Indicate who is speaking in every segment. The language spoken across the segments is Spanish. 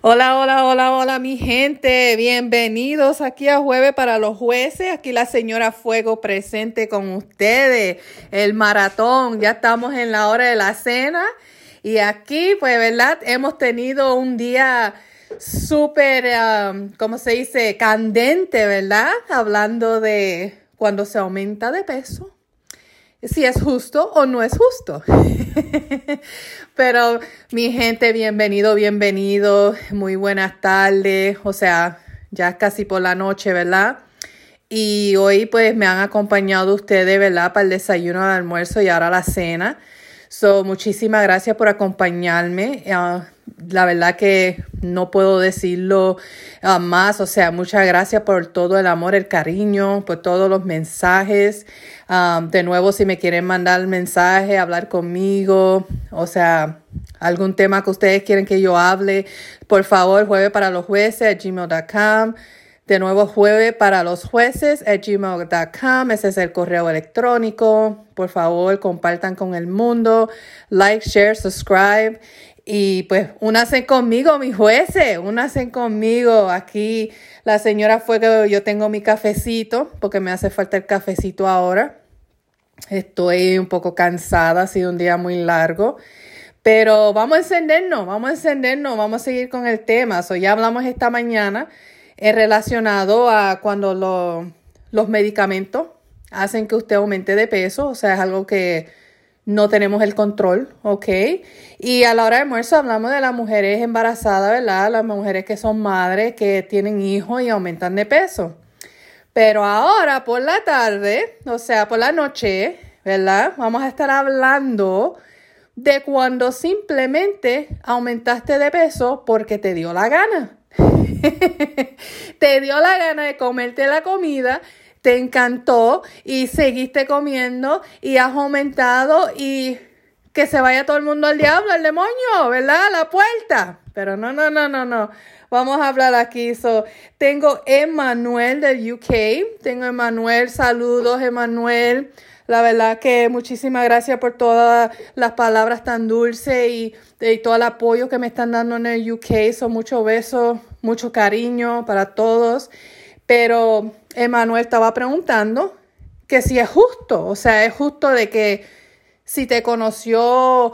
Speaker 1: Hola, hola, hola, hola, mi gente. Bienvenidos aquí a Jueves para los Jueces. Aquí la señora Fuego presente con ustedes. El maratón. Ya estamos en la hora de la cena. Y aquí, pues, ¿verdad? Hemos tenido un día súper, um, ¿cómo se dice? Candente, ¿verdad? Hablando de cuando se aumenta de peso si es justo o no es justo. Pero mi gente, bienvenido, bienvenido. Muy buenas tardes. O sea, ya casi por la noche, ¿verdad? Y hoy pues me han acompañado ustedes, ¿verdad? Para el desayuno, el almuerzo y ahora la cena. So, muchísimas gracias por acompañarme. Uh, la verdad que no puedo decirlo uh, más. O sea, muchas gracias por todo el amor, el cariño, por todos los mensajes. Um, de nuevo, si me quieren mandar mensaje, hablar conmigo, o sea, algún tema que ustedes quieren que yo hable, por favor, jueves para los jueces gmail.com. De nuevo, jueves para los jueces at gmail.com. Ese es el correo electrónico. Por favor, compartan con el mundo. Like, share, subscribe. Y pues, únanse conmigo, mis jueces. Únanse conmigo. Aquí la señora fue que yo tengo mi cafecito, porque me hace falta el cafecito ahora. Estoy un poco cansada, ha sido un día muy largo. Pero vamos a encendernos, vamos a encendernos, vamos a seguir con el tema. So, ya hablamos esta mañana es relacionado a cuando los medicamentos hacen que usted aumente de peso, o sea, es algo que no tenemos el control, ¿ok? Y a la hora de almuerzo hablamos de las mujeres embarazadas, ¿verdad? Las mujeres que son madres, que tienen hijos y aumentan de peso. Pero ahora por la tarde, o sea, por la noche, ¿verdad? Vamos a estar hablando de cuando simplemente aumentaste de peso porque te dio la gana. te dio la gana de comerte la comida, te encantó y seguiste comiendo y has aumentado y que se vaya todo el mundo al diablo, al demonio, ¿verdad? A la puerta. Pero no, no, no, no, no. Vamos a hablar aquí. So, tengo Emanuel del UK. Tengo Emanuel. Saludos, Emanuel. La verdad que muchísimas gracias por todas las palabras tan dulces y, todo el apoyo que me están dando en el UK. Son muchos besos, mucho cariño para todos. Pero Emanuel estaba preguntando que si es justo, o sea, es justo de que si te conoció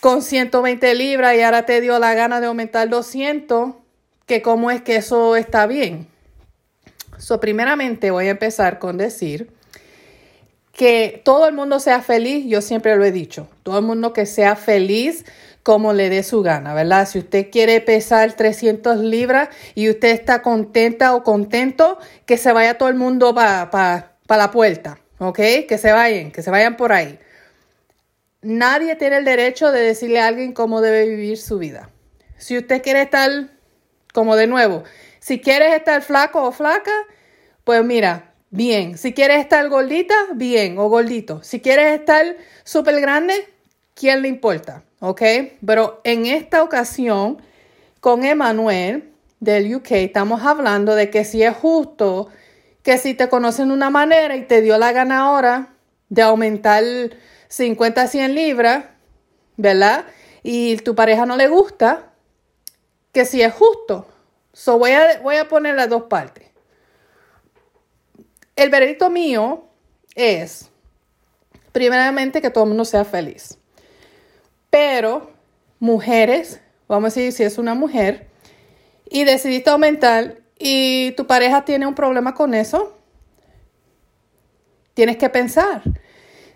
Speaker 1: con 120 libras y ahora te dio la gana de aumentar 200, que cómo es que eso está bien. So, primeramente voy a empezar con decir que todo el mundo sea feliz, yo siempre lo he dicho, todo el mundo que sea feliz como le dé su gana, ¿verdad? Si usted quiere pesar 300 libras y usted está contenta o contento, que se vaya todo el mundo para la puerta, ¿ok? Que se vayan, que se vayan por ahí. Nadie tiene el derecho de decirle a alguien cómo debe vivir su vida. Si usted quiere estar, como de nuevo, si quieres estar flaco o flaca, pues mira, bien. Si quieres estar gordita, bien, o gordito. Si quieres estar súper grande, ¿quién le importa? ¿Ok? Pero en esta ocasión, con Emanuel del UK, estamos hablando de que si es justo que si te conocen de una manera y te dio la gana ahora de aumentar 50 a 100 libras, ¿verdad? Y tu pareja no le gusta, que si es justo. So voy a, voy a poner las dos partes. El veredicto mío es, primeramente, que todo el mundo sea feliz. Pero, mujeres, vamos a decir, si es una mujer, y decidiste aumentar y tu pareja tiene un problema con eso, tienes que pensar.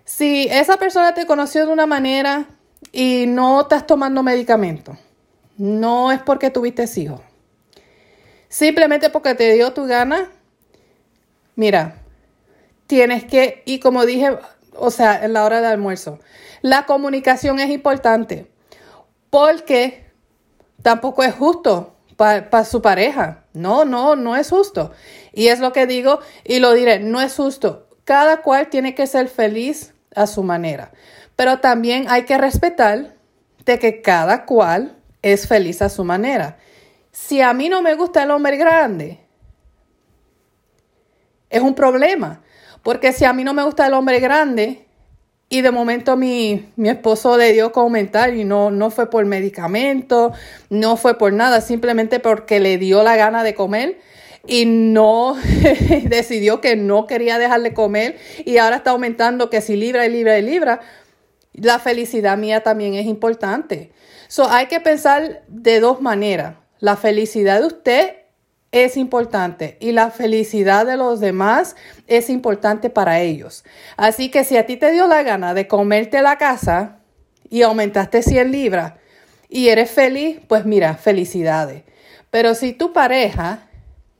Speaker 1: Si esa persona te conoció de una manera y no estás tomando medicamento, no es porque tuviste hijos. Simplemente porque te dio tu gana, Mira, tienes que, y como dije, o sea, en la hora de almuerzo, la comunicación es importante porque tampoco es justo para su pareja. No, no, no es justo. Y es lo que digo y lo diré, no es justo. Cada cual tiene que ser feliz a su manera. Pero también hay que respetar de que cada cual es feliz a su manera. Si a mí no me gusta el hombre grande, es un problema. Porque si a mí no me gusta el hombre grande y de momento mi, mi esposo le dio comentario y no, no fue por medicamento, no fue por nada, simplemente porque le dio la gana de comer y no decidió que no quería dejarle comer y ahora está aumentando que si libra y libra y libra. La felicidad mía también es importante. So, hay que pensar de dos maneras. La felicidad de usted es importante y la felicidad de los demás es importante para ellos. Así que si a ti te dio la gana de comerte la casa y aumentaste 100 libras y eres feliz, pues mira, felicidades. Pero si tu pareja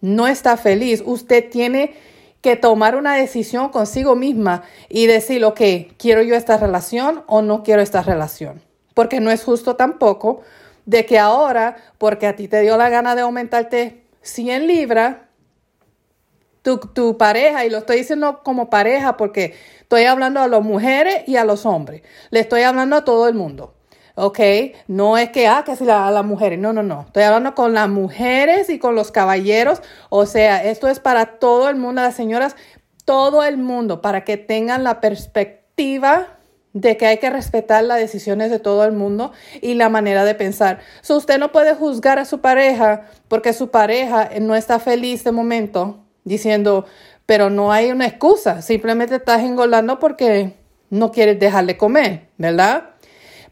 Speaker 1: no está feliz, usted tiene que tomar una decisión consigo misma y decir, ok, ¿quiero yo esta relación o no quiero esta relación? Porque no es justo tampoco de que ahora, porque a ti te dio la gana de aumentarte 100 libras, tu, tu, pareja, y lo estoy diciendo como pareja porque estoy hablando a las mujeres y a los hombres, le estoy hablando a todo el mundo. ¿ok? No es que, ah, que si a las mujeres, no, no, no. Estoy hablando con las mujeres y con los caballeros. O sea, esto es para todo el mundo, las señoras, todo el mundo, para que tengan la perspectiva de que hay que respetar las decisiones de todo el mundo y la manera de pensar. So, usted no puede juzgar a su pareja porque su pareja no está feliz de momento diciendo, pero no hay una excusa, simplemente estás engordando porque no quieres dejarle comer, ¿verdad?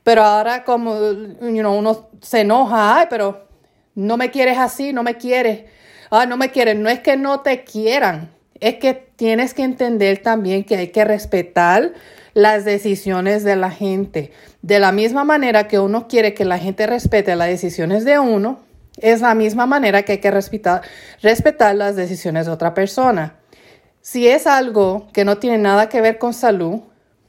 Speaker 1: Pero ahora como uno se enoja, ay, pero no me quieres así, no me quieres. Ah, no me quieres. No es que no te quieran, es que tienes que entender también que hay que respetar las decisiones de la gente. De la misma manera que uno quiere que la gente respete las decisiones de uno, es la misma manera que hay que respetar, respetar las decisiones de otra persona. Si es algo que no tiene nada que ver con salud,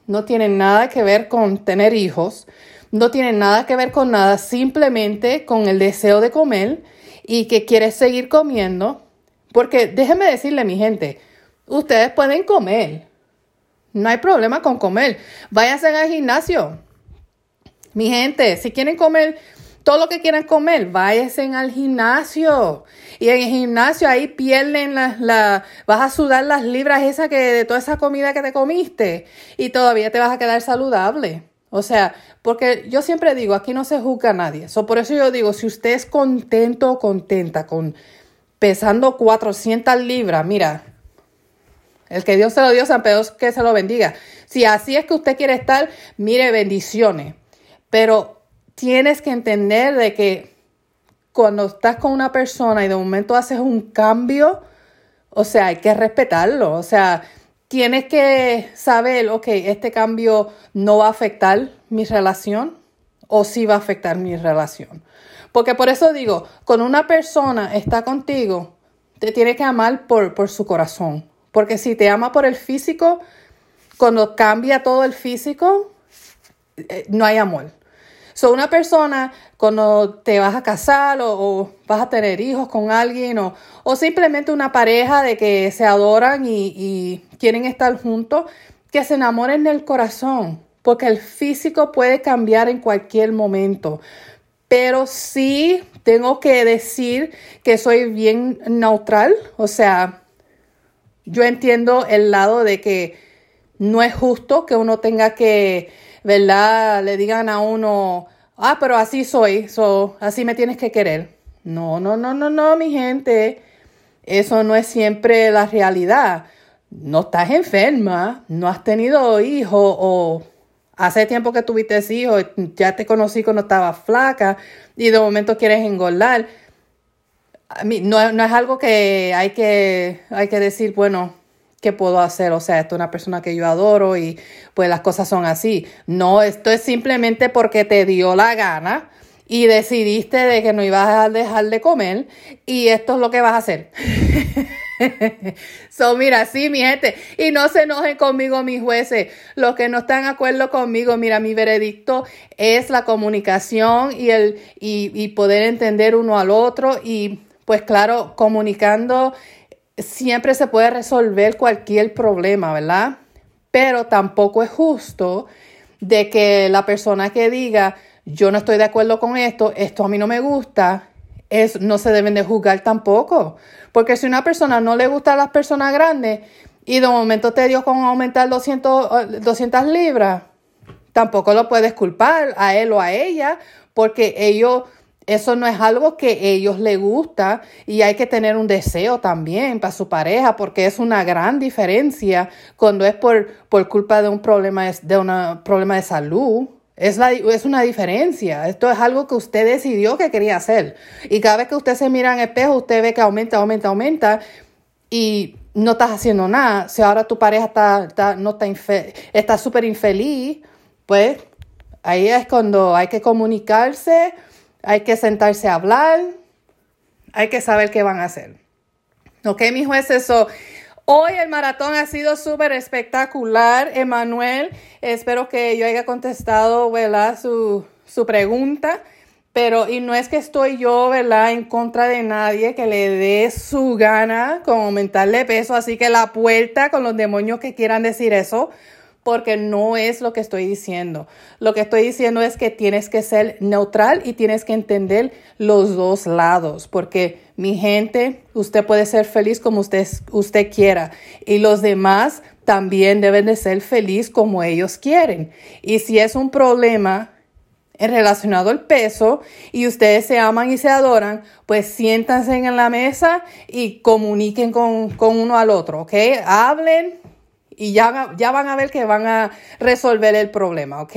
Speaker 1: no tiene nada que ver con tener hijos, no tiene nada que ver con nada, simplemente con el deseo de comer y que quieres seguir comiendo. Porque déjeme decirle, mi gente, ustedes pueden comer. No hay problema con comer. Váyanse al gimnasio. Mi gente, si quieren comer todo lo que quieran comer, váyanse al gimnasio. Y en el gimnasio ahí pierden la, la, vas a sudar las libras esas que de toda esa comida que te comiste y todavía te vas a quedar saludable. O sea, porque yo siempre digo, aquí no se juzga a nadie. So, por eso yo digo, si usted es contento o contenta con pesando 400 libras, mira, el que Dios se lo dio, San Pedro que se lo bendiga. Si así es que usted quiere estar, mire, bendiciones. Pero tienes que entender de que cuando estás con una persona y de momento haces un cambio, o sea, hay que respetarlo. O sea, tienes que saber, ok, este cambio no va a afectar mi relación o sí va a afectar mi relación. Porque por eso digo, cuando una persona está contigo, te tiene que amar por, por su corazón. Porque si te ama por el físico, cuando cambia todo el físico, eh, no hay amor. So, una persona cuando te vas a casar o, vas a tener hijos con alguien o, o, simplemente una pareja de que se adoran y, y quieren estar juntos, que se enamoren del corazón, porque el físico puede cambiar en cualquier momento. Pero sí tengo que decir que soy bien neutral, o sea, yo entiendo el lado de que no es justo que uno tenga que ¿verdad? Le digan a uno, ah, pero así soy, so, así me tienes que querer. No, no, no, no, no, mi gente. Eso no es siempre la realidad. No estás enferma, no has tenido hijos o hace tiempo que tuviste hijos, ya te conocí cuando estaba flaca y de momento quieres engordar. A mí, no, no es algo que hay, que hay que decir, bueno, ¿qué puedo hacer? O sea, esto es una persona que yo adoro y pues las cosas son así. No, esto es simplemente porque te dio la gana y decidiste de que no ibas a dejar de comer y esto es lo que vas a hacer. so, mira, sí, mi gente, y no se enojen conmigo, mis jueces. Los que no están de acuerdo conmigo, mira, mi veredicto es la comunicación y el y, y poder entender uno al otro y pues claro, comunicando siempre se puede resolver cualquier problema, ¿verdad? Pero tampoco es justo de que la persona que diga, yo no estoy de acuerdo con esto, esto a mí no me gusta, es, no se deben de juzgar tampoco. Porque si una persona no le gusta a las personas grandes y de momento te dio con aumentar 200, 200 libras, tampoco lo puedes culpar a él o a ella porque ellos eso no es algo que ellos les gusta y hay que tener un deseo también para su pareja porque es una gran diferencia cuando es por, por culpa de un problema de un problema de salud. Es, la, es una diferencia. Esto es algo que usted decidió que quería hacer. Y cada vez que usted se mira en el espejo, usted ve que aumenta, aumenta, aumenta. Y no estás haciendo nada. Si ahora tu pareja está, está no está está súper infeliz, pues ahí es cuando hay que comunicarse hay que sentarse a hablar, hay que saber qué van a hacer. Ok, mi juez, eso. Hoy el maratón ha sido súper espectacular, Emanuel. Espero que yo haya contestado, ¿verdad? Su, su pregunta. Pero, y no es que estoy yo, ¿verdad?, en contra de nadie que le dé su gana con aumentarle peso. Así que la puerta con los demonios que quieran decir eso, porque no es lo que estoy diciendo. Lo que estoy diciendo es que tienes que ser neutral y tienes que entender los dos lados, porque mi gente, usted puede ser feliz como usted, usted quiera y los demás también deben de ser feliz como ellos quieren. Y si es un problema relacionado al peso y ustedes se aman y se adoran, pues siéntanse en la mesa y comuniquen con, con uno al otro, ¿ok? Hablen, y ya, ya van a ver que van a resolver el problema, ¿ok?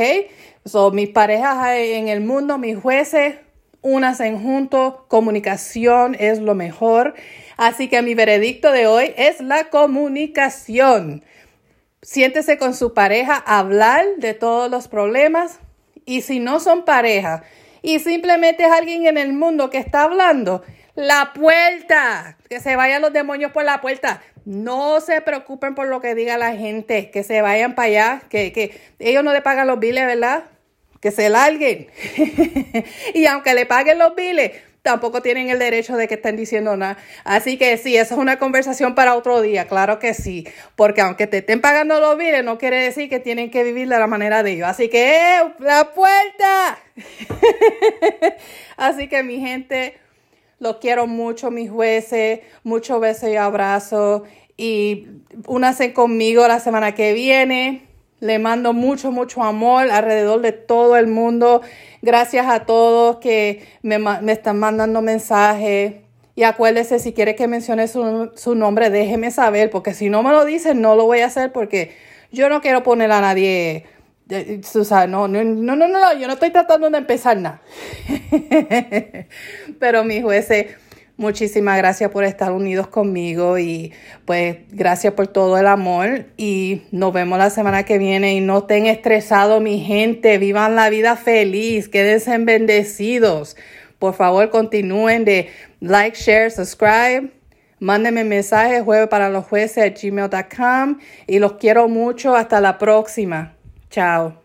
Speaker 1: So, mis parejas en el mundo, mis jueces, unas en juntos, comunicación es lo mejor. Así que mi veredicto de hoy es la comunicación. Siéntese con su pareja, hablar de todos los problemas y si no son pareja y simplemente es alguien en el mundo que está hablando, la puerta, que se vayan los demonios por la puerta. No se preocupen por lo que diga la gente, que se vayan para allá, que, que ellos no le pagan los biles, ¿verdad? Que se larguen. y aunque le paguen los biles, tampoco tienen el derecho de que estén diciendo nada. Así que sí, eso es una conversación para otro día, claro que sí. Porque aunque te estén pagando los biles, no quiere decir que tienen que vivir de la manera de ellos. Así que, ¡eh! ¡La puerta! Así que mi gente los quiero mucho, mis jueces. Muchos besos y abrazos. Y únanse conmigo la semana que viene. Le mando mucho, mucho amor alrededor de todo el mundo. Gracias a todos que me, están mandando mensajes. Y acuérdese, si quiere que mencione su, su, nombre, déjeme saber, porque si no me lo dicen, no lo voy a hacer porque yo no quiero poner a nadie no, no, no, no, no, yo no estoy tratando de empezar nada. Pero mi jueces, muchísimas gracias por estar unidos conmigo y pues gracias por todo el amor y nos vemos la semana que viene y no estén estresados mi gente, vivan la vida feliz, quédense bendecidos. Por favor, continúen de like, share, subscribe. Mándenme mensajes jueves para los jueces gmail.com y los quiero mucho. Hasta la próxima. Chao.